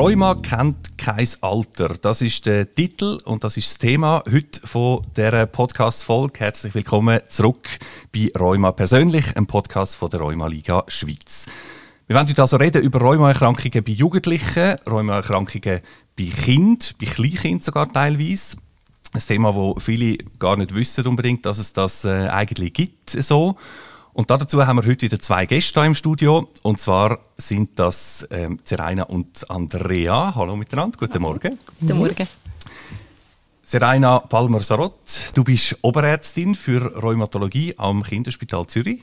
Rheuma kennt kein Alter. Das ist der Titel und das ist das Thema heute von dieser Podcast-Folge. Herzlich willkommen zurück bei Rheuma persönlich, einem Podcast von der Rheuma Liga Schweiz. Wir werden heute also reden über Rheumaerkrankungen bei Jugendlichen, Rheumaerkrankungen bei Kindern, bei Kleinkindern sogar teilweise. Ein Thema, das viele gar nicht wissen unbedingt, dass es das äh, eigentlich gibt so. Und dazu haben wir heute wieder zwei Gäste im Studio. Und zwar sind das ähm, Seraina und Andrea. Hallo miteinander, guten Morgen. Guten Morgen. Seraina Palmer-Sarot, du bist Oberärztin für Rheumatologie am Kinderspital Zürich.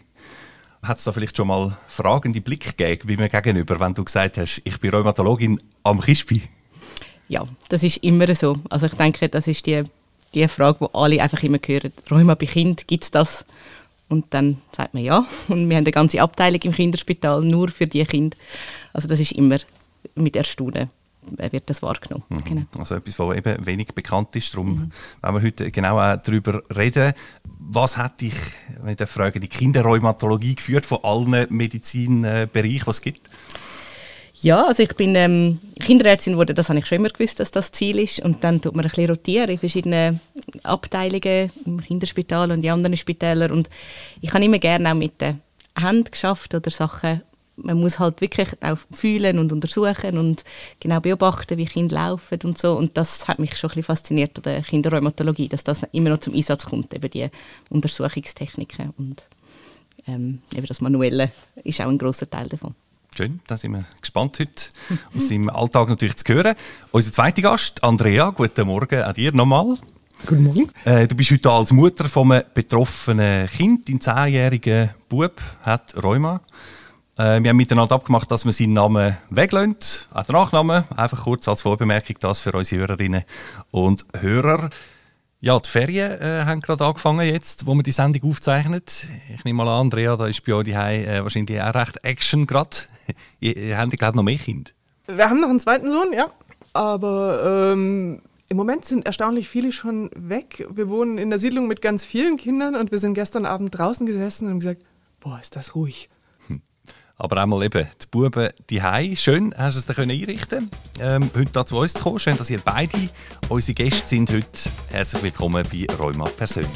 Hat es da vielleicht schon mal fragende Blick gegeben bei mir gegenüber, wenn du gesagt hast, ich bin Rheumatologin am Kispi? Ja, das ist immer so. Also ich denke, das ist die, die Frage, die alle einfach immer hören. Rheuma bei Kind, gibt es das? Und dann sagt man ja. Und wir haben eine ganze Abteilung im Kinderspital nur für die Kinder. Also das ist immer mit Erstaunen wird das wahrgenommen. Mhm. Genau. Also etwas, was eben wenig bekannt ist. Darum mhm. wenn wir heute genau auch darüber reden. Was hat dich, wenn ich frage, die Kinderrheumatologie geführt von allen Medizinbereichen, was es gibt? Ja, also ich bin ähm, Kinderärztin geworden, das habe ich schon immer gewusst, dass das Ziel ist. Und dann tut man ein bisschen rotieren in verschiedenen Abteilungen, im Kinderspital und in anderen Spitälern. Und ich habe immer gerne auch mit den Händen geschafft oder Sachen. Man muss halt wirklich auch fühlen und untersuchen und genau beobachten, wie Kinder laufen und so. Und das hat mich schon ein bisschen fasziniert an der Kinderrheumatologie, dass das immer noch zum Einsatz kommt, eben die Untersuchungstechniken. Und ähm, eben das Manuelle ist auch ein großer Teil davon. Schön, da sind wir gespannt heute aus deinem Alltag natürlich zu hören. Unser zweiter Gast, Andrea, guten Morgen an dir nochmal. Guten Morgen. Äh, du bist heute als Mutter von einem betroffenen Kind. Dein zehnjähriger Bub hat Rheuma. Äh, wir haben miteinander abgemacht, dass wir seinen Namen weglassen, auch den Nachnamen. Einfach kurz als Vorbemerkung das für unsere Hörerinnen und Hörer. Ja, die Ferien äh, haben gerade angefangen jetzt, wo wir die Sendung aufzeichnet. Ich nehme mal an, Andrea, da ist bei euch äh, wahrscheinlich auch recht Action gerade. ihr, ihr habt gerade noch mehr Kinder. Wir haben noch einen zweiten Sohn, ja. Aber ähm, im Moment sind erstaunlich viele schon weg. Wir wohnen in der Siedlung mit ganz vielen Kindern und wir sind gestern Abend draußen gesessen und gesagt, boah, ist das ruhig aber einmal eben die Buben die. Schön, hast du es da einrichten ähm, heute da zu uns zu kommen. Schön, dass ihr beide unsere Gäste sind heute. Herzlich willkommen bei Rheuma persönlich.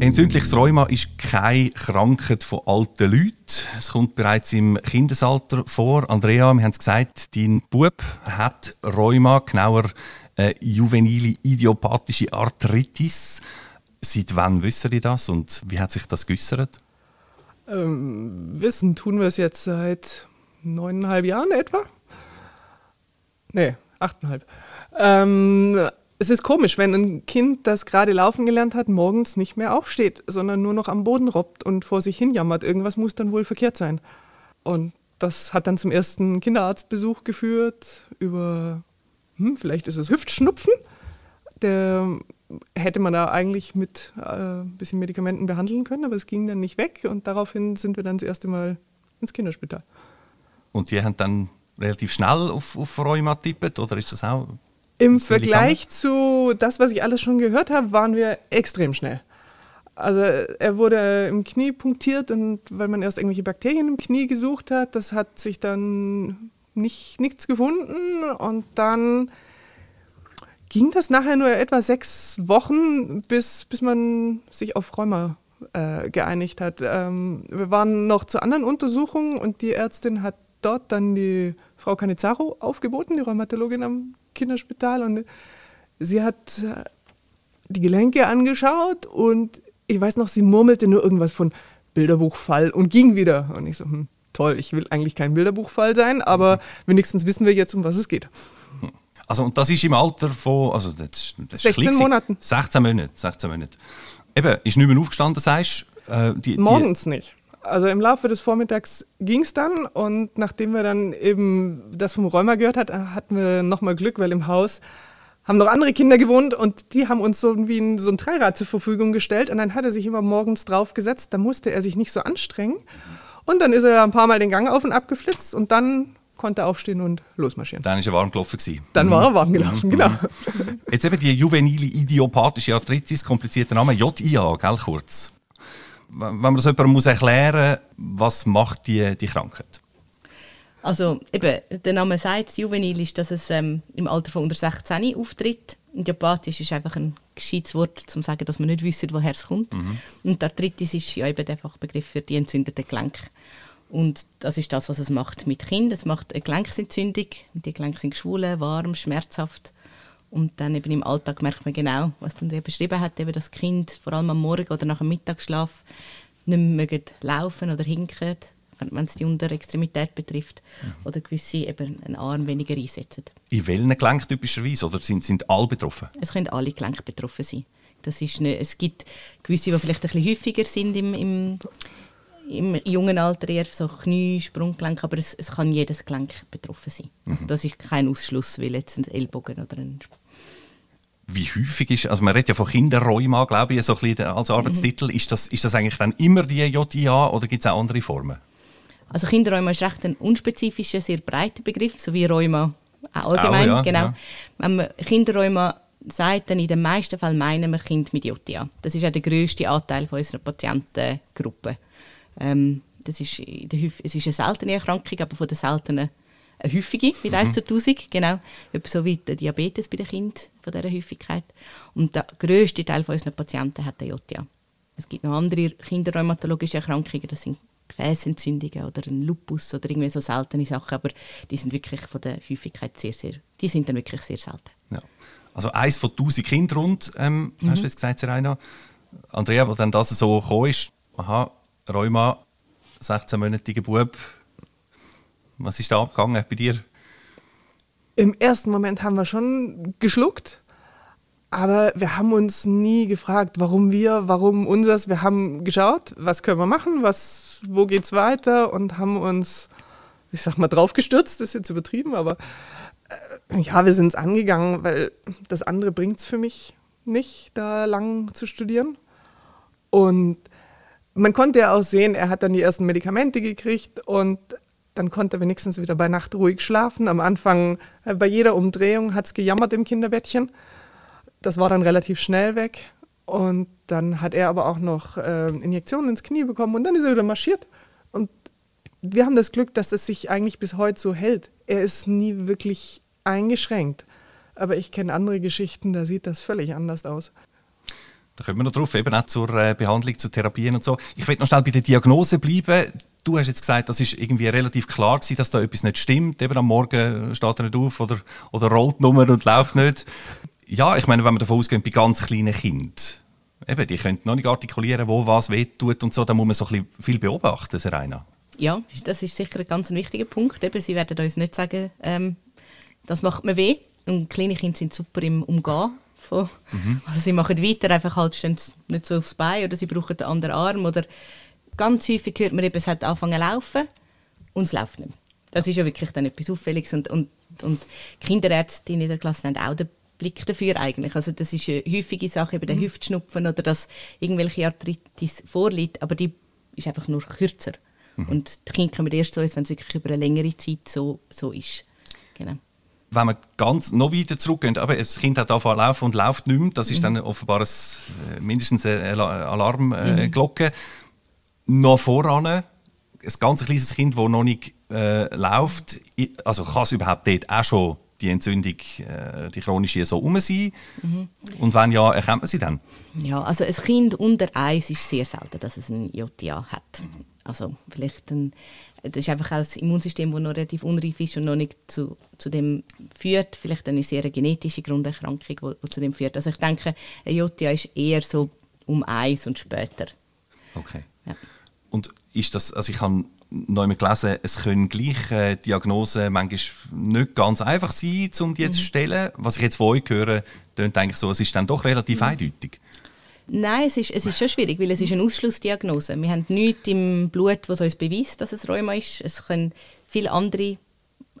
Entzündliches Rheuma ist keine Krankheit von alten Leuten. Es kommt bereits im Kindesalter vor. Andrea, wir haben es gesagt, dein Bub hat Rheuma, genauer äh, juvenile idiopathische Arthritis. Seit wann wissen Sie das und wie hat sich das geäußert? Ähm, wissen tun wir es jetzt seit neuneinhalb Jahren etwa. Nee, achteinhalb. Ähm, es ist komisch, wenn ein Kind, das gerade laufen gelernt hat, morgens nicht mehr aufsteht, sondern nur noch am Boden robbt und vor sich hin jammert. Irgendwas muss dann wohl verkehrt sein. Und das hat dann zum ersten Kinderarztbesuch geführt über hm, vielleicht ist es Hüftschnupfen. Der hätte man da eigentlich mit äh, ein bisschen Medikamenten behandeln können, aber es ging dann nicht weg und daraufhin sind wir dann das erste Mal ins Kinderspital. Und die haben dann relativ schnell auf, auf Rheuma tippet oder ist das auch? Im Vergleich zu das, was ich alles schon gehört habe, waren wir extrem schnell. Also er wurde im Knie punktiert und weil man erst irgendwelche Bakterien im Knie gesucht hat, das hat sich dann nicht, nichts gefunden und dann ging das nachher nur etwa sechs Wochen, bis, bis man sich auf Rheuma äh, geeinigt hat. Ähm, wir waren noch zu anderen Untersuchungen und die Ärztin hat dort dann die Frau Canizaro aufgeboten, die Rheumatologin am Kinderspital und sie hat äh, die Gelenke angeschaut und ich weiß noch, sie murmelte nur irgendwas von Bilderbuchfall und ging wieder. Und ich so, hm, toll, ich will eigentlich kein Bilderbuchfall sein, aber mhm. wenigstens wissen wir jetzt, um was es geht. Also, und das ist im Alter von also das, das 16 Monaten. 16 Monate, 16 Monate. Eben, ist nicht mehr aufgestanden, sagst äh, die, Morgens die nicht. Also im Laufe des Vormittags ging es dann und nachdem wir dann eben das vom Räumer gehört hatten, hatten wir nochmal Glück, weil im Haus haben noch andere Kinder gewohnt und die haben uns so ein, so ein Dreirad zur Verfügung gestellt und dann hat er sich immer morgens draufgesetzt, da musste er sich nicht so anstrengen. Und dann ist er ein paar Mal den Gang auf und ab geflitzt und dann konnte er aufstehen und losmarschieren. Dann ist er warm gelaufen. Gewesen. Dann war er warm gelaufen, mhm. genau. Jetzt eben die juvenile idiopathische Arthritis, komplizierter Name, JIA, gell, kurz. wenn man das jemandem muss erklären muss, was macht die, die Krankheit? Also eben, der Name sagt, juvenil ist, dass es ähm, im Alter von unter 16 auftritt. Und Diabetes ist einfach ein gescheites Wort, um zu sagen, dass man nicht wissen, woher es kommt. Mhm. Und Arthritis ist ja eben der Fachbegriff für die entzündeten Gelenke. Und das ist das, was es macht mit Kindern. Es macht eine Gelenksentzündung. Die Gelenke sind geschwollen, warm, schmerzhaft. Und dann eben im Alltag merkt man genau, was dann der beschrieben hat, eben das Kind vor allem am Morgen oder nach dem Mittagsschlaf nicht mehr laufen oder hinken, wenn es die Unterextremität betrifft, mhm. oder gewisse eben einen Arm weniger einsetzen. In welchen Gelenken typischerweise? Oder sind, sind alle betroffen? Es können alle Gelenke betroffen sein. Das ist eine, es gibt gewisse, die vielleicht ein bisschen häufiger sind im, im, im jungen Alter, eher so Knie, Sprunggelenk, aber es, es kann jedes Gelenk betroffen sein. Also mhm. Also das ist kein Ausschluss, wie jetzt ein Ellbogen oder ein wie häufig ist, also man redet ja von Kinderrheuma, glaube ich, so ein bisschen als Arbeitstitel. Mhm. Ist, das, ist das eigentlich dann immer die JIA oder gibt es auch andere Formen? Also Kinderrheuma ist recht ein unspezifischer, sehr breiter Begriff, so wie Rheuma allgemein. Auch, ja, genau. Ja. Wenn man Kinderrheuma sagt, dann in den meisten Fällen meinen wir Kind mit JIA. Das ist auch der grösste Anteil von unserer Patientengruppe. Ähm, das ist, es ist eine seltene Erkrankung, aber von den seltenen eine häufige, mit 1 mhm. zu 1000, genau. So wie der Diabetes bei den Kindern von dieser Häufigkeit. Und der grösste Teil unserer Patienten hat eine JIA. Es gibt noch andere kinderrheumatologische Erkrankungen, das sind Gefäßentzündungen oder ein Lupus oder irgendwie so seltene Sachen, aber die sind wirklich von der Häufigkeit sehr, sehr, die sind dann wirklich sehr selten. Ja. Also eins von 1000 Kindern rund, ähm, mhm. hast du jetzt gesagt, Serena. Andrea, wo dann das so gekommen ist, aha, Rheuma, 16-monatiger Bub, was ist da abgegangen bei dir? Im ersten Moment haben wir schon geschluckt, aber wir haben uns nie gefragt, warum wir, warum unseres. Wir haben geschaut, was können wir machen, was, wo es weiter und haben uns, ich sag mal, draufgestürzt, das ist jetzt übertrieben, aber äh, ja, wir sind es angegangen, weil das andere bringt es für mich nicht, da lang zu studieren. Und man konnte ja auch sehen, er hat dann die ersten Medikamente gekriegt und dann konnte er wenigstens wieder bei Nacht ruhig schlafen. Am Anfang, äh, bei jeder Umdrehung, hat es gejammert im Kinderbettchen. Das war dann relativ schnell weg. Und dann hat er aber auch noch äh, Injektionen ins Knie bekommen und dann ist er wieder marschiert. Und wir haben das Glück, dass es sich eigentlich bis heute so hält. Er ist nie wirklich eingeschränkt. Aber ich kenne andere Geschichten, da sieht das völlig anders aus. Da kommen wir noch drauf, eben auch zur äh, Behandlung, zu Therapien und so. Ich will noch schnell bei der Diagnose bleiben. Du hast jetzt gesagt, das ist irgendwie relativ klar gewesen, dass da etwas nicht stimmt. Eben am Morgen steht er nicht auf oder, oder rollt Nummer und läuft nicht. Ja, ich meine, wenn man davon ausgeht, bei ganz kleinen Kindern, eben, die können noch nicht artikulieren, wo was wehtut und so, da muss man so ein bisschen viel beobachten, Serena. Ja, das ist sicher ein ganz wichtiger Punkt. Eben, sie werden uns nicht sagen, ähm, das macht mir weh. Und kleine Kinder sind super im Umgehen von, mhm. Also sie machen weiter, einfach halt stehen nicht so aufs Bein oder sie brauchen einen anderen Arm. Oder ganz häufig hört man eben, es hat angefangen zu laufen und es läuft nicht Das ist ja wirklich dann etwas Auffälliges. Und, und, und Kinderärzte in der Klasse haben auch den Blick dafür eigentlich. Also das ist eine häufige Sache, eben der mhm. Hüftschnupfen oder dass irgendwelche Arthritis vorliegt, aber die ist einfach nur kürzer. Mhm. Und die Kinder kommen erst so, wenn es wirklich über eine längere Zeit so, so ist. Genau wenn wir ganz noch weiter zurückgehen, aber das Kind hat angefangen zu laufen und läuft nicht mehr, das ist mhm. dann offenbar ein, äh, mindestens eine Alarmglocke. Äh, mhm. Noch voran, ein ganz kleines Kind, das noch nicht äh, läuft, also kann es überhaupt dort auch schon die Entzündung, äh, die chronische, so um sein? Mhm. Und wenn ja, erkennt man sie dann? Ja, also ein Kind unter Eis ist sehr selten, dass es ein JTA hat. Mhm. Also vielleicht ein das ist einfach auch das Immunsystem, das noch relativ unreif ist und noch nicht zu, zu dem führt. Vielleicht eine sehr genetische Grunderkrankung, die zu dem führt. Also ich denke, eine JTA ist eher so um eins und später. Okay. Ja. Und ist das, also ich habe einmal gelesen, es können gleich äh, Diagnosen manchmal nicht ganz einfach sein, um die mhm. zu stellen. Was ich jetzt von euch höre, klingt eigentlich so, es ist dann doch relativ mhm. eindeutig. Nein, es ist, es ist schon schwierig, weil es ist eine Ausschlussdiagnose. Wir haben nichts im Blut, was uns beweist, dass es Rheuma ist. Es können viele andere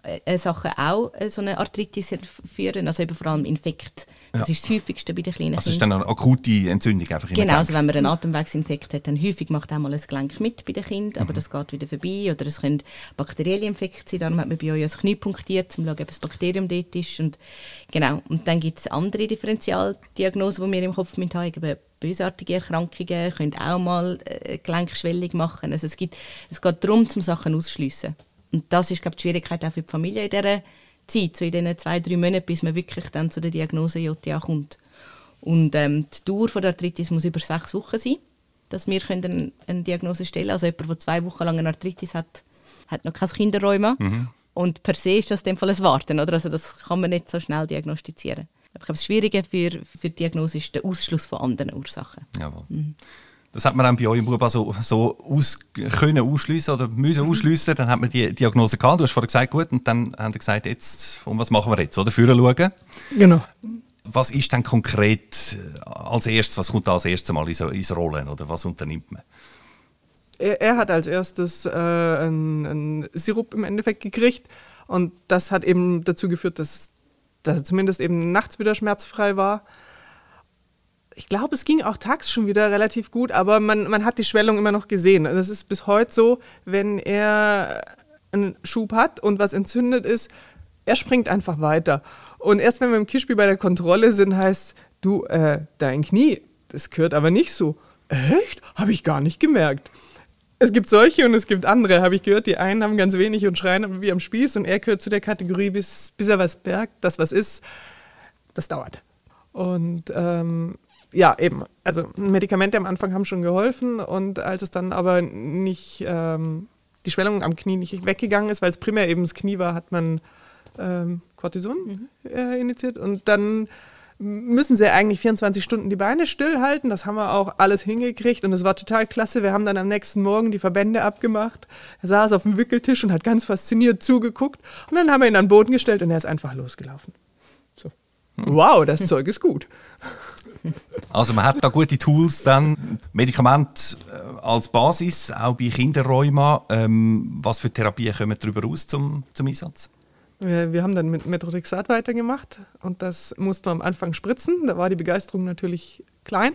äh, Sachen auch äh, so eine Arthritis führen, also eben vor allem Infekt. Das ja. ist das häufigste bei den kleinen also Kindern. Also ist dann eine akute Entzündung einfach Genau, also wenn man einen Atemwegsinfekt hat, dann häufig macht auch mal ein Gelenk mit bei den Kindern, aber mhm. das geht wieder vorbei. Oder es können bakterielle Infekte sein, darum hat man bei euch das Knie punktiert, um zu schauen, ob das Bakterium dort ist. Und, genau. und dann gibt es andere Differentialdiagnosen, die wir im Kopf mit haben, bösartige Erkrankungen können auch mal äh, Gelenkschwellung machen. Also es, gibt, es geht darum, zum Sachen ausschliessen. Und das ist, glaube ich, die Schwierigkeit auch für die Familie in dieser Zeit, so in diesen zwei, drei Monaten, bis man wirklich dann zu der Diagnose JTA kommt. Und ähm, die Dauer von der Arthritis muss über sechs Wochen sein, dass wir können eine Diagnose stellen können. Also jemand, der zwei Wochen lang eine Arthritis hat, hat noch kein Kinderrheuma. Mhm. Und per se ist das in dem Fall ein Warten. Oder? Also das kann man nicht so schnell diagnostizieren. Ich glaube, das Schwierige für, für die Diagnose ist der Ausschluss von anderen Ursachen. Jawohl. Mhm. Das hat man dann bei euch im Bub so, so aus, können ausschliessen oder müssen mhm. ausschliessen. Dann hat man die Diagnose gehabt. Du hast vorhin gesagt, gut, und dann haben sie gesagt, jetzt, um was machen wir jetzt? Oder führen schauen. Genau. Was ist dann konkret äh, als erstes, was kommt da als erstes mal ins, ins Rollen oder was unternimmt man? Er, er hat als erstes äh, einen Sirup im Endeffekt gekriegt und das hat eben dazu geführt, dass, dass er zumindest eben nachts wieder schmerzfrei war ich glaube, es ging auch tags schon wieder relativ gut, aber man, man hat die Schwellung immer noch gesehen. Das ist bis heute so, wenn er einen Schub hat und was entzündet ist, er springt einfach weiter. Und erst wenn wir im Kischby bei der Kontrolle sind, heißt, du, äh, dein Knie, das gehört aber nicht so. Echt? Habe ich gar nicht gemerkt. Es gibt solche und es gibt andere, habe ich gehört. Die einen haben ganz wenig und schreien wie am Spieß und er gehört zu der Kategorie, bis, bis er was merkt, dass was ist. Das dauert. Und ähm, ja, eben. Also Medikamente am Anfang haben schon geholfen und als es dann aber nicht ähm, die Schwellung am Knie nicht weggegangen ist, weil es primär eben das Knie war, hat man ähm, Cortison mhm. äh, initiiert und dann müssen sie eigentlich 24 Stunden die Beine stillhalten. Das haben wir auch alles hingekriegt und es war total klasse. Wir haben dann am nächsten Morgen die Verbände abgemacht. Er saß auf dem Wickeltisch und hat ganz fasziniert zugeguckt und dann haben wir ihn an den Boden gestellt und er ist einfach losgelaufen. So. Hm. Wow, das Zeug ist gut. Also man hat da gute Tools, dann Medikamente äh, als Basis, auch bei Kinderrheuma. Ähm, was für Therapien kommen darüber aus zum, zum Einsatz? Wir, wir haben dann mit Metrodexat weitergemacht und das mussten wir am Anfang spritzen. Da war die Begeisterung natürlich klein.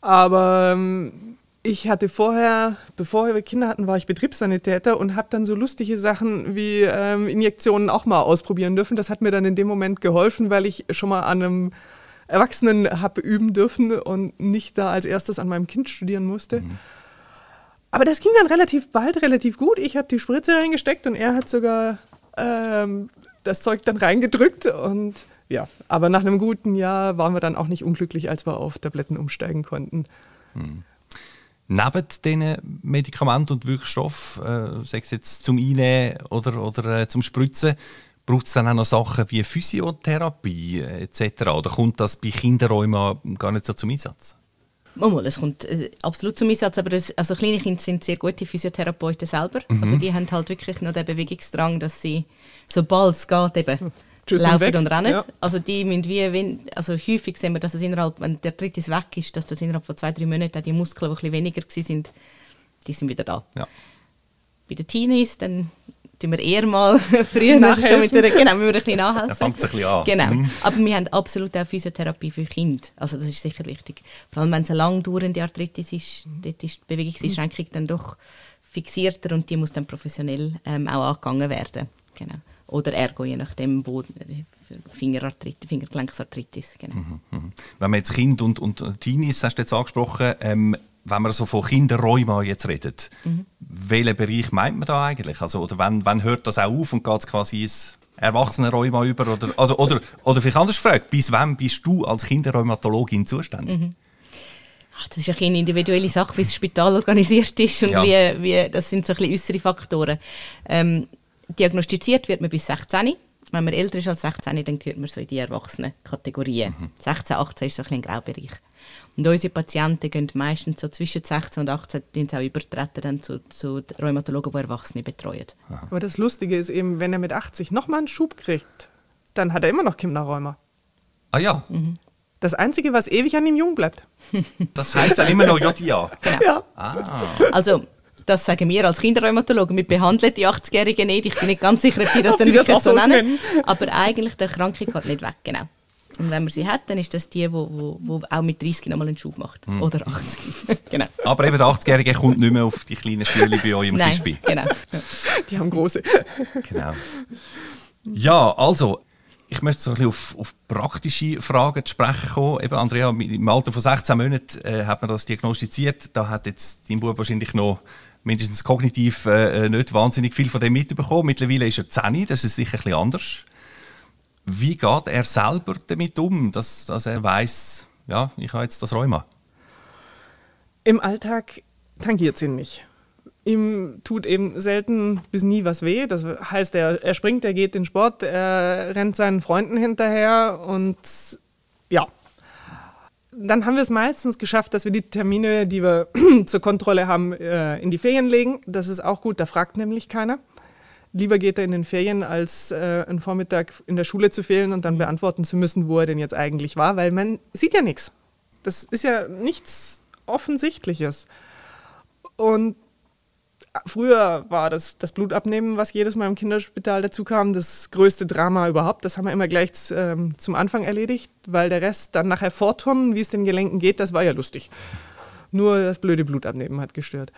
Aber ähm, ich hatte vorher, bevor wir Kinder hatten, war ich Betriebssanitäter und habe dann so lustige Sachen wie ähm, Injektionen auch mal ausprobieren dürfen. Das hat mir dann in dem Moment geholfen, weil ich schon mal an einem Erwachsenen habe üben dürfen und nicht da als erstes an meinem Kind studieren musste. Mhm. Aber das ging dann relativ bald, relativ gut. Ich habe die Spritze reingesteckt und er hat sogar ähm, das Zeug dann reingedrückt. Und ja, aber nach einem guten Jahr waren wir dann auch nicht unglücklich, als wir auf Tabletten umsteigen konnten. Mhm. Neben diesen Medikamenten und Wirkstoffen, äh, sei es jetzt zum Einnehmen oder, oder äh, zum Spritzen, Braucht es dann auch noch Sachen wie Physiotherapie äh, etc.? Oder kommt das bei Kinderräumen gar nicht so zum Einsatz? Mal, es kommt äh, absolut zum Einsatz, aber das, also kleine Kinder sind sehr gute Physiotherapeuten selber. Mhm. Also die haben halt wirklich noch den Bewegungsdrang, dass sie, sobald es geht, eben Tschüss laufen und, und rennen. Ja. Also die müssen wie, wenn, also häufig sehen wir, dass es innerhalb, wenn der Tritt weg ist, dass das innerhalb von zwei, drei Monaten die Muskeln, die ein bisschen weniger sind, die sind wieder da. Ja. Bei den Teenies, dann tun wir eher mal früher schon mit der, genau, wir ein bisschen nachhelfen. Fängt es ein bisschen an. Genau. Mhm. Aber wir haben absolut auch Physiotherapie für Kinder. Also das ist sicher wichtig. Vor allem, wenn es eine lang dauernde Arthritis ist, dort ist die Bewegungseinschränkung dann doch fixierter und die muss dann professionell ähm, auch angegangen werden. Genau. Oder Ergo, je nachdem, wo Fingerarthritis, Fingergelenksarthritis. Genau. Mhm, mhm. Wenn man jetzt Kind und, und Teenies, hast du jetzt angesprochen, ähm, wenn man so von Kinderräumen jetzt redet, mhm. welchen Bereich meint man da eigentlich? Also, oder wann, wann hört das auch auf und geht es quasi ins Erwachsenenräuma über? Oder, also, oder, oder vielleicht anders gefragt, bis wann bist du als Kinderrheumatologin zuständig? Mhm. Das ist eine individuelle Sache, wie das Spital organisiert ist und ja. wie, wie, das sind so ein bisschen äußere Faktoren. Ähm, diagnostiziert wird man bis 16. Wenn man älter ist als 16, dann gehört man so in die Erwachsenen-Kategorien. Mhm. 16, 18 ist so ein, ein Graubereich. Und unsere Patienten gehen meistens so zwischen 16 und 18 auch übertreten dann zu, zu Rheumatologen, die Erwachsene betreuen. Aber das Lustige ist eben, wenn er mit 80 nochmal einen Schub kriegt, dann hat er immer noch Kinderrheuma. Ah ja. Mhm. Das Einzige, was ewig an ihm jung bleibt. Das heißt dann immer noch JIA? Genau. Ja. Ah. Also, das sagen wir als Kinderrheumatologen. Wir behandeln die 80-Jährigen nicht. Ich bin nicht ganz sicher, ob die das dann wirklich so nennen. Aber eigentlich, der Kranke geht nicht weg, genau. Und wenn man sie hat, dann ist das die, die wo, wo, auch mit 30 nochmal einen Schub macht. Mhm. Oder 80. genau. Aber eben der 80-Jährige kommt nicht mehr auf die kleinen Stühle bei euch im Nein, genau. Die haben große. genau. Ja, also, Ich möchte so ein bisschen auf, auf praktische Fragen zu sprechen kommen. Eben, Andrea, im Alter von 16 Monaten äh, hat man das diagnostiziert. Da hat jetzt dein Bub wahrscheinlich noch mindestens kognitiv äh, nicht wahnsinnig viel von dem mitbekommen. Mittlerweile ist er 10, das ist sicher ein bisschen anders. Wie geht er selber damit um, dass, dass er weiß, ja, ich habe jetzt das Rheuma? Im Alltag tangiert es ihn nicht. Ihm tut eben selten bis nie was weh. Das heißt, er, er springt, er geht in Sport, er rennt seinen Freunden hinterher und ja. Dann haben wir es meistens geschafft, dass wir die Termine, die wir zur Kontrolle haben, äh, in die Ferien legen. Das ist auch gut, da fragt nämlich keiner. Lieber geht er in den Ferien, als äh, einen Vormittag in der Schule zu fehlen und dann beantworten zu müssen, wo er denn jetzt eigentlich war, weil man sieht ja nichts. Das ist ja nichts Offensichtliches. Und Früher war das, das Blutabnehmen, was jedes Mal im Kinderspital dazu kam, das größte Drama überhaupt. Das haben wir immer gleich ähm, zum Anfang erledigt, weil der Rest dann nachher vorturnen, wie es den Gelenken geht, das war ja lustig. Nur das blöde Blutabnehmen hat gestört.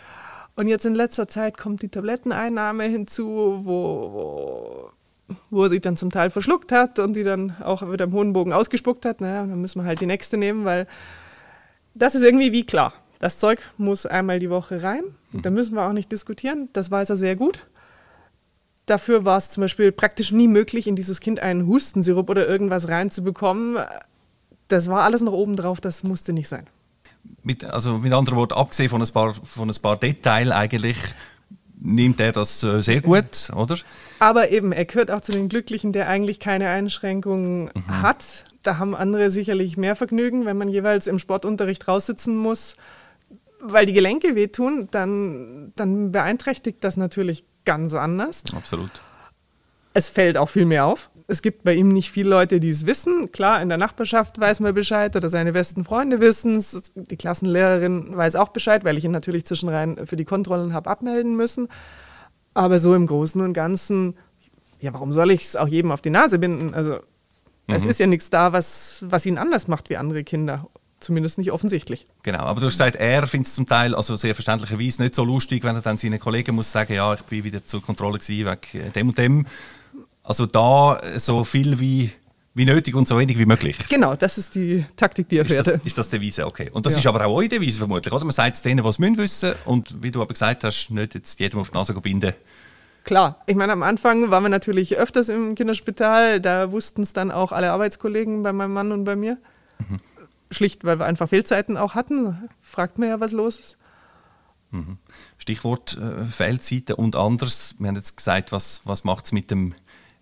Und jetzt in letzter Zeit kommt die Tabletteneinnahme hinzu, wo, wo, wo er sich dann zum Teil verschluckt hat und die dann auch wieder im hohen Bogen ausgespuckt hat. Naja, dann müssen wir halt die nächste nehmen, weil das ist irgendwie wie klar. Das Zeug muss einmal die Woche rein. Mhm. Da müssen wir auch nicht diskutieren. Das weiß er sehr gut. Dafür war es zum Beispiel praktisch nie möglich, in dieses Kind einen Hustensirup oder irgendwas reinzubekommen. Das war alles noch oben drauf, das musste nicht sein. Mit, also mit anderen Worten, abgesehen von ein paar, von ein paar Details eigentlich, nimmt er das äh, sehr gut, oder? Aber eben, er gehört auch zu den Glücklichen, der eigentlich keine Einschränkungen mhm. hat. Da haben andere sicherlich mehr Vergnügen, wenn man jeweils im Sportunterricht raussitzen muss weil die Gelenke wehtun, dann, dann beeinträchtigt das natürlich ganz anders. Absolut. Es fällt auch viel mehr auf. Es gibt bei ihm nicht viele Leute, die es wissen. Klar, in der Nachbarschaft weiß man Bescheid oder seine besten Freunde wissen es. Die Klassenlehrerin weiß auch Bescheid, weil ich ihn natürlich zwischenrein für die Kontrollen habe abmelden müssen. Aber so im Großen und Ganzen, ja, warum soll ich es auch jedem auf die Nase binden? Also, mhm. es ist ja nichts da, was, was ihn anders macht wie andere Kinder. Zumindest nicht offensichtlich. Genau, aber du hast gesagt, er findet es zum Teil, also sehr verständlicherweise, nicht so lustig, wenn er dann seinen Kollegen muss sagen, ja, ich bin wieder zur Kontrolle gewesen, wegen dem und dem. Also da so viel wie, wie nötig und so wenig wie möglich. Genau, das ist die Taktik, die er fährt. Ist das, ist das Devise, okay. Und das ja. ist aber auch eure Devise vermutlich, oder? Man sagt es denen, was müssen wissen und wie du aber gesagt hast, nicht jetzt jedem auf die Nase binden. Klar, ich meine, am Anfang waren wir natürlich öfters im Kinderspital, da wussten es dann auch alle Arbeitskollegen bei meinem Mann und bei mir. Mhm. Schlicht, weil wir einfach Fehlzeiten auch hatten. Fragt man ja, was los ist. Mhm. Stichwort äh, Fehlzeiten und anders. Wir haben jetzt gesagt, was, was macht es mit dem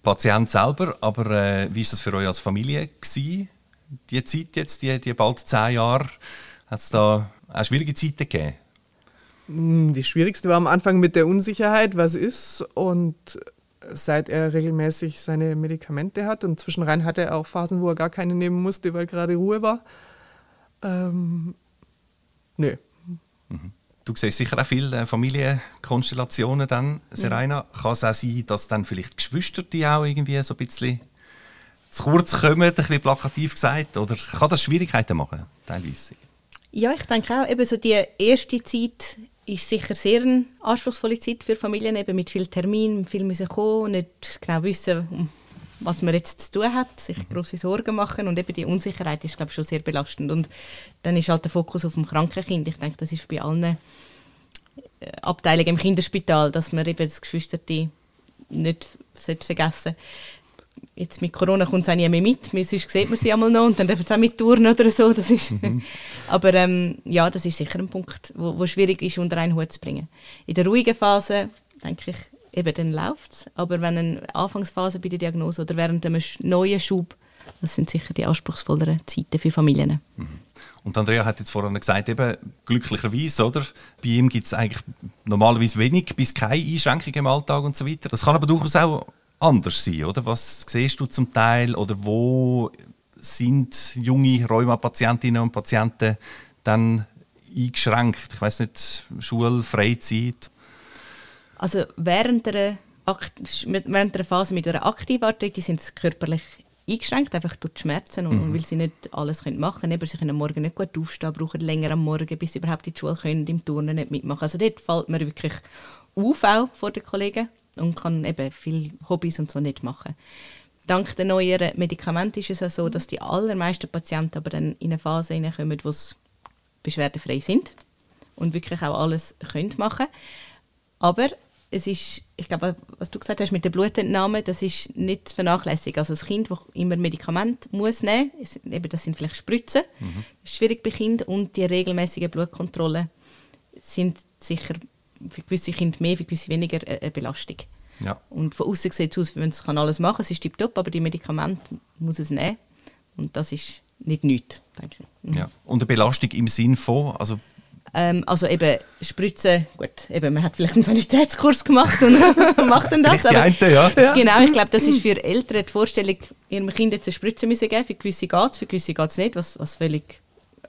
Patient selber, aber äh, wie ist das für euch als Familie gewesen? Die Zeit jetzt, die, die bald zehn Jahre, hat es da auch schwierige Zeiten gegeben? Hm, die schwierigste war am Anfang mit der Unsicherheit, was ist. Und seit er regelmäßig seine Medikamente hat und zwischenrein hatte er auch Phasen, wo er gar keine nehmen musste, weil gerade Ruhe war, ähm, nö. Mhm. Du siehst sicher auch viele Familienkonstellationen dann, Serena. Mhm. Kann es auch sein, dass dann vielleicht Geschwister die auch irgendwie so ein bisschen zu kurz kommen, ein bisschen plakativ gesagt? Oder kann das Schwierigkeiten machen, teilweise? Ja, ich denke auch, eben so die erste Zeit ist sicher sehr eine anspruchsvolle Zeit für Familien, eben mit viel Termin, viel müssen kommen, nicht genau wissen, was man jetzt zu tun hat, sich mhm. große Sorgen machen und eben die Unsicherheit ist glaube ich schon sehr belastend und dann ist halt der Fokus auf dem kranken Kind. Ich denke, das ist bei allen äh, Abteilungen im Kinderspital, dass man eben das Geschwisterte nicht vergessen Jetzt mit Corona kommt es auch nie mehr mit, sonst sieht man sie einmal noch und dann dürfen sie auch mit touren oder so. Das ist, mhm. Aber ähm, ja, das ist sicher ein Punkt, wo, wo schwierig ist, unter einen Hut zu bringen. In der ruhigen Phase, denke ich, eben dann läuft es. Aber wenn eine Anfangsphase bei der Diagnose oder während einem neuen Schub, das sind sicher die anspruchsvolleren Zeiten für Familien. Mhm. Und Andrea hat jetzt vorhin gesagt, eben, glücklicherweise, oder? Bei ihm gibt es eigentlich normalerweise wenig bis keine Einschränkungen im Alltag und so weiter. Das kann aber durchaus auch anders sein, oder? Was siehst du zum Teil oder wo sind junge Rheuma-Patientinnen und Patienten dann eingeschränkt? Ich weiß nicht, Schule, Freizeit? Also während der, während der Phase mit einer Aktivarthritis sind sie körperlich eingeschränkt, einfach durch die Schmerzen und, mhm. weil sie nicht alles können machen können. Sie können am Morgen nicht gut aufstehen, brauchen länger am Morgen, bis sie überhaupt in die Schule können, im Turnen nicht mitmachen. Also dort fällt mir wirklich auf vor den Kollegen und kann eben viele Hobbys und so nicht machen. dank der neueren Medikamente ist es auch so, dass die allermeisten Patienten aber dann in eine Phase hineinkommen, wo sie beschwerdefrei sind und wirklich auch alles können machen Aber es ist, ich glaube, was du gesagt hast mit der Blutentnahme, das ist nicht zu vernachlässigen. Also das Kind, das immer Medikament muss nehmen muss, eben das sind vielleicht Spritzen, mhm. das ist schwierig bei Kindern und die regelmäßigen Blutkontrollen sind sicher für gewisse Kinder mehr, für gewisse weniger eine Belastung. Ja. Und von außen sieht es aus, wenn es alles machen kann, es ist tiptop, aber die Medikamente muss es nehmen und das ist nicht nichts, denke ich. Mhm. Ja. Und eine Belastung im Sinn von, also ähm, also eben Spritzen, gut, eben, man hat vielleicht einen Sanitätskurs gemacht und macht dann das. aber, eine, ja. Genau, ich glaube, das ist für Eltern die Vorstellung, ihrem Kind jetzt eine Spritze müssen geben. Für gewisse geht es, für gewisse geht es nicht, was, was völlig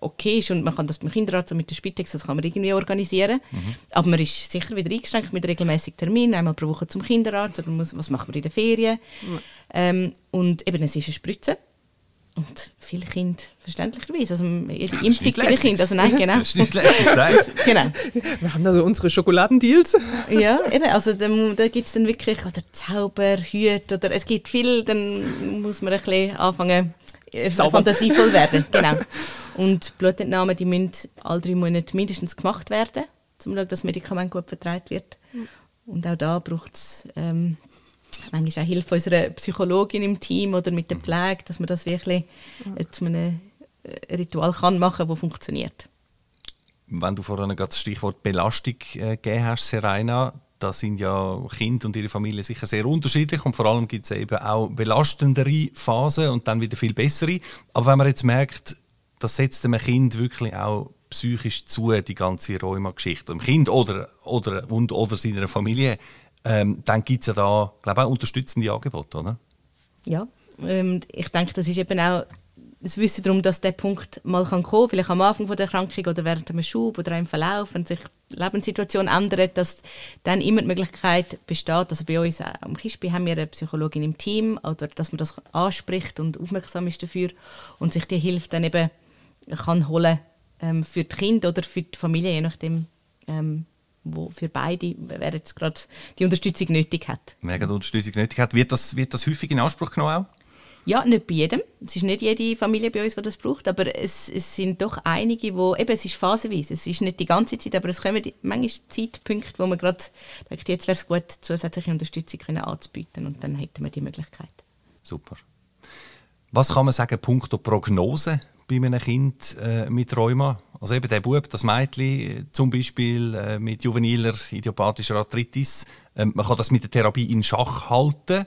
okay ist und man kann das beim Kinderarzt und mit der Spitex, das kann man irgendwie organisieren. Mhm. Aber man ist sicher wieder eingeschränkt mit regelmäßigen Terminen, einmal pro Woche zum Kinderarzt oder muss, was macht man in der Ferien. Mhm. Ähm, und eben, es ist eine Spritze. Und viele Kinder, verständlicherweise, also jede Impfung bei Kinder, also nein, genau. Das ist nicht lässig, nein. genau. Wir haben da so unsere Schokoladendeals. ja, eben, also da, da gibt es dann wirklich, oder Zauberhüte, oder es gibt viel, dann muss man ein bisschen anfangen, äh, fantasievoll werden, genau. Und Blutentnahmen, die müssen alle drei Monate mindestens gemacht werden, um zu schauen, dass das Medikament gut vertreibt wird. Und auch da braucht es ähm, manchmal auch Hilfe unserer Psychologin im Team oder mit der Pflege, dass man das wirklich äh, zu einem äh, Ritual kann machen, das funktioniert. Wenn du vorhin gerade das Stichwort Belastung äh, gegeben hast, Serena, da sind ja Kinder und ihre Familie sicher sehr unterschiedlich und vor allem gibt es eben auch belastendere Phasen und dann wieder viel bessere. Aber wenn man jetzt merkt, das setzt einem Kind wirklich auch psychisch zu, die ganze Rheuma-Geschichte, dem Kind oder, oder, und, oder seiner Familie, ähm, dann gibt es ja da, glaube auch unterstützende Angebote, oder? Ja, ähm, ich denke, das ist eben auch das Wissen darum, dass der Punkt mal kann kommen vielleicht am Anfang von der Erkrankung oder während einem Schub oder im Verlauf, wenn sich die Lebenssituation ändert, dass dann immer die Möglichkeit besteht, also bei uns am Kispi haben wir eine Psychologin im Team, oder dass man das anspricht und aufmerksam ist dafür und sich die Hilfe dann eben kann holen ähm, für die Kinder oder für die Familie, je nachdem, ähm, wo für beide, wer jetzt gerade die Unterstützung nötig hat. Wer gerade Unterstützung nötig hat. Wird das, wird das häufig in Anspruch genommen auch? Ja, nicht bei jedem. Es ist nicht jede Familie bei uns, die das braucht, aber es, es sind doch einige, wo eben, es ist phasenweise, es ist nicht die ganze Zeit, aber es kommen manchmal Zeitpunkte, wo man gerade denkt, jetzt wäre es gut, zusätzliche Unterstützung können anzubieten und dann hätten wir die Möglichkeit. Super. Was kann man sagen, punkto Prognose bei einem Kind äh, mit Rheuma? Also eben der Bub, das Mädchen zum Beispiel äh, mit juveniler idiopathischer Arthritis, ähm, man kann das mit der Therapie in Schach halten,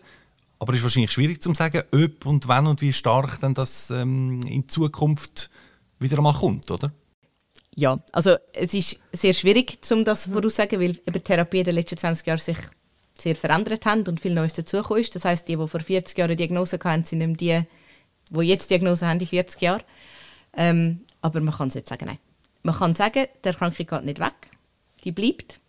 aber es ist wahrscheinlich schwierig zu sagen, ob und wann und wie stark dann das ähm, in Zukunft wieder einmal kommt, oder? Ja, also es ist sehr schwierig, um das voraussagen, weil eben Therapie in den letzten 20 Jahren sich sehr verändert haben und viel Neues dazugekommen ist. Das heißt, die, die vor 40 Jahren eine Diagnose hatten, sind nicht die, die jetzt Diagnose haben, die 40 Jahre. Ähm, aber man kann es jetzt sagen, nein. Man kann sagen, der Erkrankung geht nicht weg, die bleibt.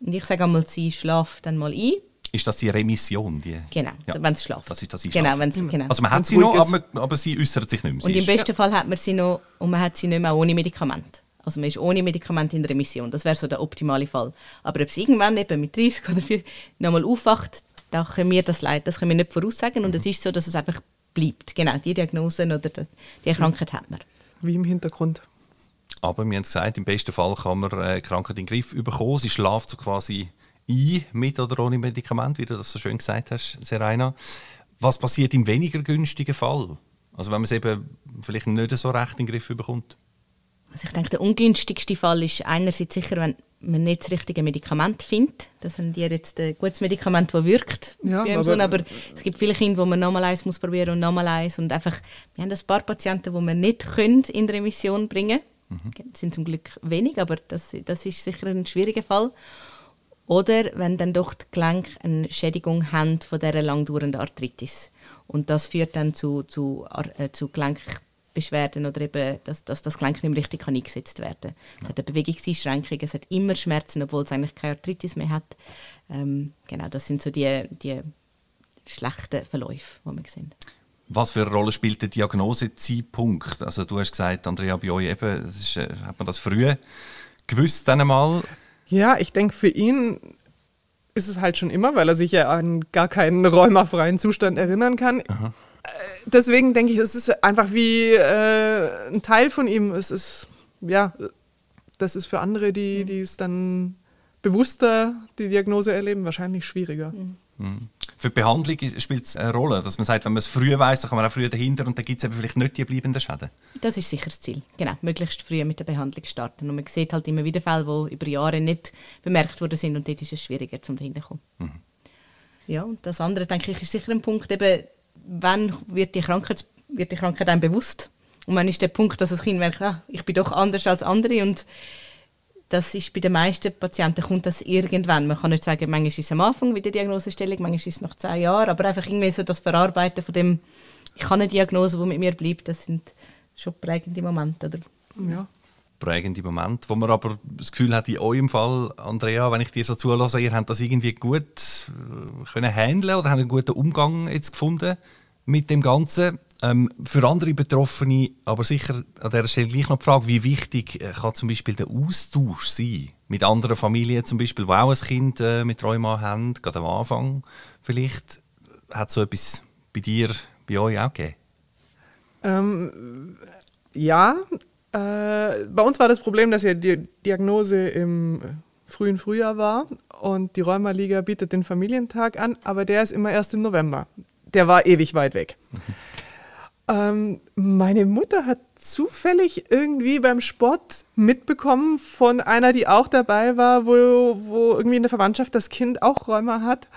Und ich sage einmal, sie schlaft dann mal ein. Ist das die Remission? Die, genau, ja, wenn sie schlaft. Das ist das genau, wenn sie, genau. Also man hat sie noch, aber, aber, sie äußert sich nicht mehr. Und im besten ja. Fall hat man sie noch und man hat sie nicht mehr ohne Medikament. Also man ist ohne Medikament in Remission. Das wäre so der optimale Fall. Aber ob es irgendwann eben mit 30 oder 40 nochmal aufwacht, da können wir das leid, das können wir nicht voraussagen. Und mhm. es ist so, dass es einfach bleibt. Genau, die Diagnose oder das, die Krankheit hat man. Wie im Hintergrund. Aber wir haben gesagt, im besten Fall kann man äh, die Krankheit in den Griff bekommen. Sie schlaft so quasi ein, mit oder ohne Medikament, wie du das so schön gesagt hast, Serena. Was passiert im weniger günstigen Fall? Also wenn man es eben vielleicht nicht so recht in den Griff bekommt? Also ich denke, der ungünstigste Fall ist einerseits sicher, wenn man nicht das richtige Medikament findet. Das haben die jetzt ein gutes Medikament, das wirkt. Ja, aber, Sohn. aber es gibt viele Kinder, wo man nochmal eins muss probieren und nochmal eins. Und einfach, wir haben ein paar Patienten, die wir nicht können in Remission bringen können. Mhm. Das sind zum Glück wenig, aber das, das ist sicher ein schwieriger Fall. Oder wenn dann doch die Gelenke eine Schädigung haben von dieser langdauernden Arthritis. Und das führt dann zu, zu, äh, zu Gelenkbeschwerden oder eben, dass, dass das Gelenk nicht mehr richtig eingesetzt werden kann. Es hat eine Bewegungseinschränkung, es hat immer Schmerzen, obwohl es eigentlich keine Arthritis mehr hat. Ähm, genau, das sind so die, die schlechten Verläufe, die wir sehen. Was für eine Rolle spielt der Diagnosezeitpunkt? Also du hast gesagt, Andrea, bei euch eben, ist, äh, hat man das früh gewusst dann einmal? Ja, ich denke für ihn ist es halt schon immer, weil er sich ja an gar keinen räumerfreien Zustand erinnern kann. Aha. Deswegen denke ich, es ist einfach wie äh, ein Teil von ihm. Es ist, ja, das ist für andere, die, die es dann bewusster die Diagnose erleben, wahrscheinlich schwieriger. Mhm. mhm. Für die Behandlung spielt es eine Rolle, dass man sagt, wenn man es früh weiß, dann kann man auch früher dahinter und dann gibt es vielleicht nicht die bleibenden Schäden. Das ist sicher das Ziel. Genau, möglichst früh mit der Behandlung starten. Und man sieht halt immer wieder Fälle, die über Jahre nicht bemerkt worden sind und dort ist es schwieriger, zum dahinter zu kommen. Mhm. Ja, und das andere, denke ich, ist sicher ein Punkt, eben, wann wird die Krankheit, wird die Krankheit einem bewusst? Und wann ist der Punkt, dass das Kind merkt, ah, ich bin doch anders als andere und das ist bei den meisten Patienten kommt das irgendwann. Man kann nicht sagen, manchmal ist es am Anfang wie die Diagnosestellung, manchmal ist es nach zehn Jahren, aber einfach irgendwie so das Verarbeiten von dem, ich habe eine Diagnose, die mit mir bleibt, das sind schon prägende Momente, oder? Ja. Prägende Momente, wo man aber das Gefühl hat, in eurem Fall, Andrea, wenn ich dir so zulasse, ihr habt das irgendwie gut äh, können handeln oder habt einen guten Umgang jetzt gefunden mit dem Ganzen. Ähm, für andere Betroffene, aber sicher an dieser Stelle gleich noch die Frage, wie wichtig äh, kann zum Beispiel der Austausch sein mit anderen Familien, zum Beispiel, die auch ein Kind äh, mit Rheuma haben, gerade am Anfang vielleicht. Hat so etwas bei dir, bei euch auch gegeben? Ähm, ja, äh, bei uns war das Problem, dass ja die Diagnose im frühen Frühjahr war und die Rheuma-Liga bietet den Familientag an, aber der ist immer erst im November. Der war ewig weit weg. Mhm. Ähm, meine Mutter hat zufällig irgendwie beim Sport mitbekommen von einer, die auch dabei war, wo, wo irgendwie in der Verwandtschaft das Kind auch Rheuma hat.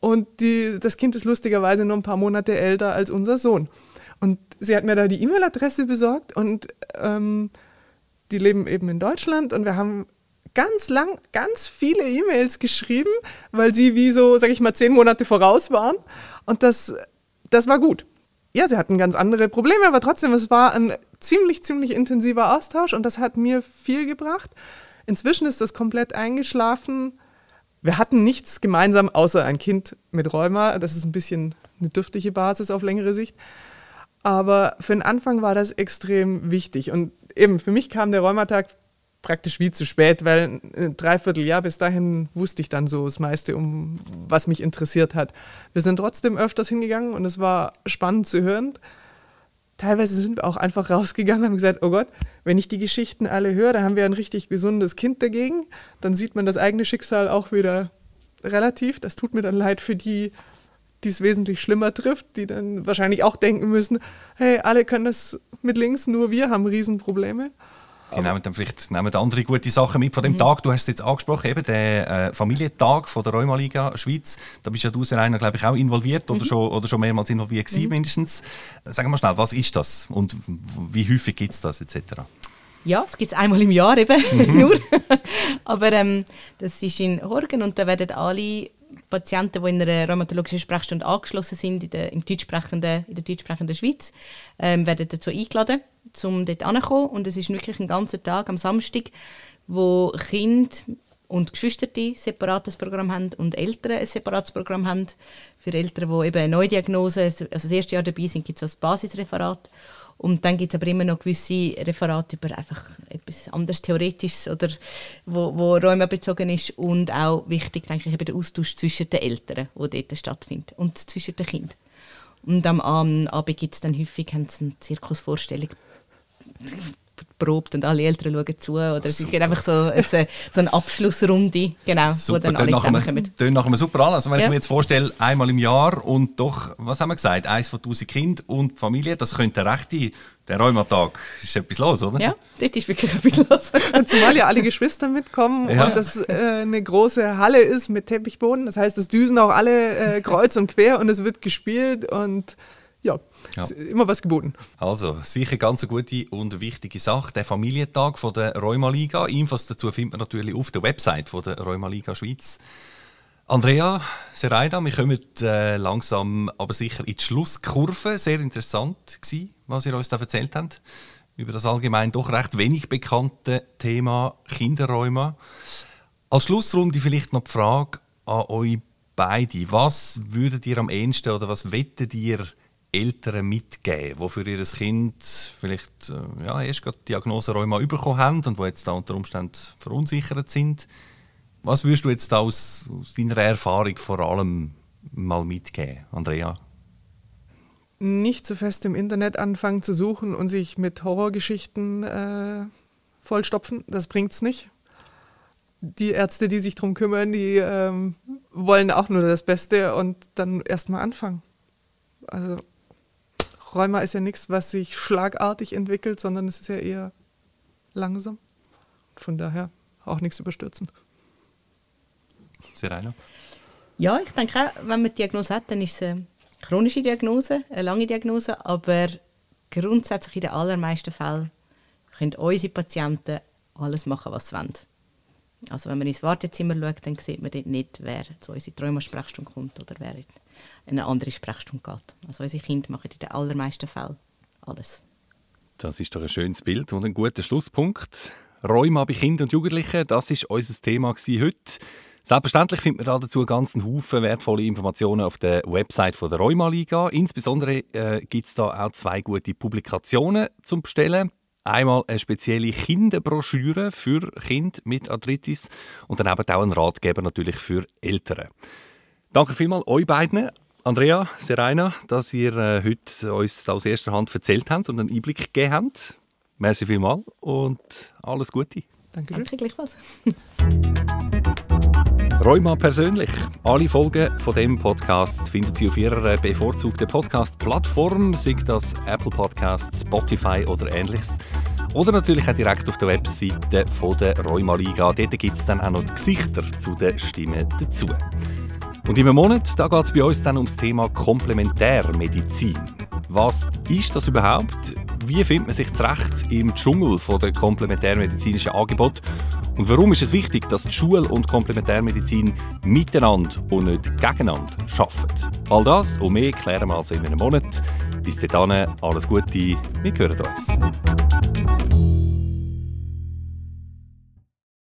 Und die, das Kind ist lustigerweise nur ein paar Monate älter als unser Sohn. Und sie hat mir da die E-Mail-Adresse besorgt und ähm, die leben eben in Deutschland und wir haben ganz lang, ganz viele E-Mails geschrieben, weil sie wie so, sag ich mal, zehn Monate voraus waren. Und das, das war gut ja, sie hatten ganz andere Probleme, aber trotzdem, es war ein ziemlich, ziemlich intensiver Austausch und das hat mir viel gebracht. Inzwischen ist das komplett eingeschlafen. Wir hatten nichts gemeinsam, außer ein Kind mit Rheuma. Das ist ein bisschen eine dürftige Basis auf längere Sicht. Aber für den Anfang war das extrem wichtig. Und eben, für mich kam der Rheumatag praktisch wie zu spät, weil ein Dreivierteljahr bis dahin wusste ich dann so das meiste, um was mich interessiert hat. Wir sind trotzdem öfters hingegangen und es war spannend zu hören. Teilweise sind wir auch einfach rausgegangen und haben gesagt, oh Gott, wenn ich die Geschichten alle höre, dann haben wir ein richtig gesundes Kind dagegen. Dann sieht man das eigene Schicksal auch wieder relativ. Das tut mir dann leid für die, die es wesentlich schlimmer trifft, die dann wahrscheinlich auch denken müssen, hey, alle können das mit links, nur wir haben Riesenprobleme. Die nehmen dann vielleicht nehmen andere gute Sachen mit von dem mhm. Tag. Du hast es jetzt angesprochen, eben der äh, Familientag von der Rheumaliga Schweiz. Da bist ja du, Serena, glaube ich, auch involviert mhm. oder, schon, oder schon mehrmals involviert gewesen, mhm. mindestens. Sag mal schnell, was ist das und wie häufig gibt es das etc.? Ja, es gibt es einmal im Jahr eben mhm. nur. Aber ähm, das ist in Horgen und da werden alle Patienten, die in einer rheumatologischen Sprechstunde angeschlossen sind in der, im deutschsprechenden, in der deutschsprechenden Schweiz, ähm, werden dazu eingeladen um dort anzukommen. Und es ist wirklich ein ganzer Tag am Samstag, wo Kinder und Geschwister ein separates Programm haben und Eltern ein separates Programm haben. Für Eltern, die eben eine Neudiagnose, also das erste Jahr dabei sind, gibt es ein Basisreferat. Und dann gibt es aber immer noch gewisse Referate über einfach etwas anderes Theoretisches oder wo, wo Räume bezogen ist. Und auch wichtig, denke ich, eben der Austausch zwischen den Eltern, der dort stattfindet, und zwischen den Kindern. Und am Abend gibt es dann häufig eine Zirkusvorstellung probt und alle Eltern schauen zu. Oder es ist einfach so, eine, so eine Abschlussrunde, genau, super, wo dann alle zusammenkommen. Das nach einem super an. Also wenn ja. ich mir jetzt vorstelle, einmal im Jahr und doch, was haben wir gesagt, eins von tausend Kindern und Familie, das könnte eine rechte der Rheumatag ist etwas los, oder? Ja, dort ist wirklich etwas los. und zumal ja alle Geschwister mitkommen ja. und das äh, eine große Halle ist mit Teppichboden. Das heißt, es düsen auch alle äh, kreuz und quer und es wird gespielt und ja, ja. immer was geboten. Also, sicher ganz eine gute und wichtige Sache. Der Familientag von der Rheumaliga. Infos dazu findet man natürlich auf der Website von der Rheumaliga Schweiz. Andrea, Seraida, wir kommen äh, langsam aber sicher in die Schlusskurve. Sehr interessant war, was ihr uns da erzählt habt über das allgemein doch recht wenig bekannte Thema Kinderräume. Als Schlussrunde vielleicht noch die Frage an euch beide. Was würdet ihr am ehesten oder was wettet ihr Eltern mitgeben, die für ihr Kind vielleicht äh, ja, erst gerade die Diagnose Rheuma bekommen haben und die jetzt da unter Umständen verunsichert sind? Was würdest du jetzt aus, aus deiner Erfahrung vor allem mal mitgeben, Andrea? Nicht zu so fest im Internet anfangen zu suchen und sich mit Horrorgeschichten äh, vollstopfen. Das bringt es nicht. Die Ärzte, die sich darum kümmern, die ähm, wollen auch nur das Beste und dann erstmal anfangen. Also Rheuma ist ja nichts, was sich schlagartig entwickelt, sondern es ist ja eher langsam. Von daher auch nichts überstürzen. Serena? Ja, ich denke auch, wenn man die Diagnose hat, dann ist es eine chronische Diagnose, eine lange Diagnose, aber grundsätzlich in den allermeisten Fällen können unsere Patienten alles machen, was sie wollen. Also wenn man ins Wartezimmer schaut, dann sieht man dort nicht, wer zu unserer Träumersprechstunde kommt oder wer in eine andere Sprechstunde geht. Also unsere Kinder machen in den allermeisten Fällen alles. Das ist doch ein schönes Bild und ein guter Schlusspunkt. Rheuma bei Kindern und Jugendlichen, das ist unser Thema heute. Selbstverständlich findet man dazu einen ganzen Haufen wertvolle Informationen auf der Website von der Rheuma Liga. Insbesondere äh, gibt es da auch zwei gute Publikationen zum Bestellen. Einmal eine spezielle Kinderbroschüre für Kinder mit Arthritis und dann eben auch ein Ratgeber natürlich für Eltern. Danke vielmals euch beiden, Andrea, Serena, dass ihr äh, heute uns aus erster Hand erzählt habt und einen Einblick gegeben habt. Merci vielmals und alles Gute. Danke, Danke gleichfalls. Rheuma persönlich. Alle Folgen von dem Podcast finden Sie auf Ihrer bevorzugten Podcast-Plattform, sei das Apple Podcasts, Spotify oder ähnliches. Oder natürlich auch direkt auf der Webseite von der Rheuma Liga. Dort gibt es dann auch noch die Gesichter zu den Stimmen dazu. Und im Monat geht es bei uns dann ums Thema Komplementärmedizin. Was ist das überhaupt? Wie findet man sich zurecht im Dschungel der komplementärmedizinischen Angebote? Und warum ist es wichtig, dass die Schule und Komplementärmedizin miteinander und nicht gegeneinander arbeiten? All das und mehr klären wir also in einem Monat. Bis dahin alles Gute, wir hören uns.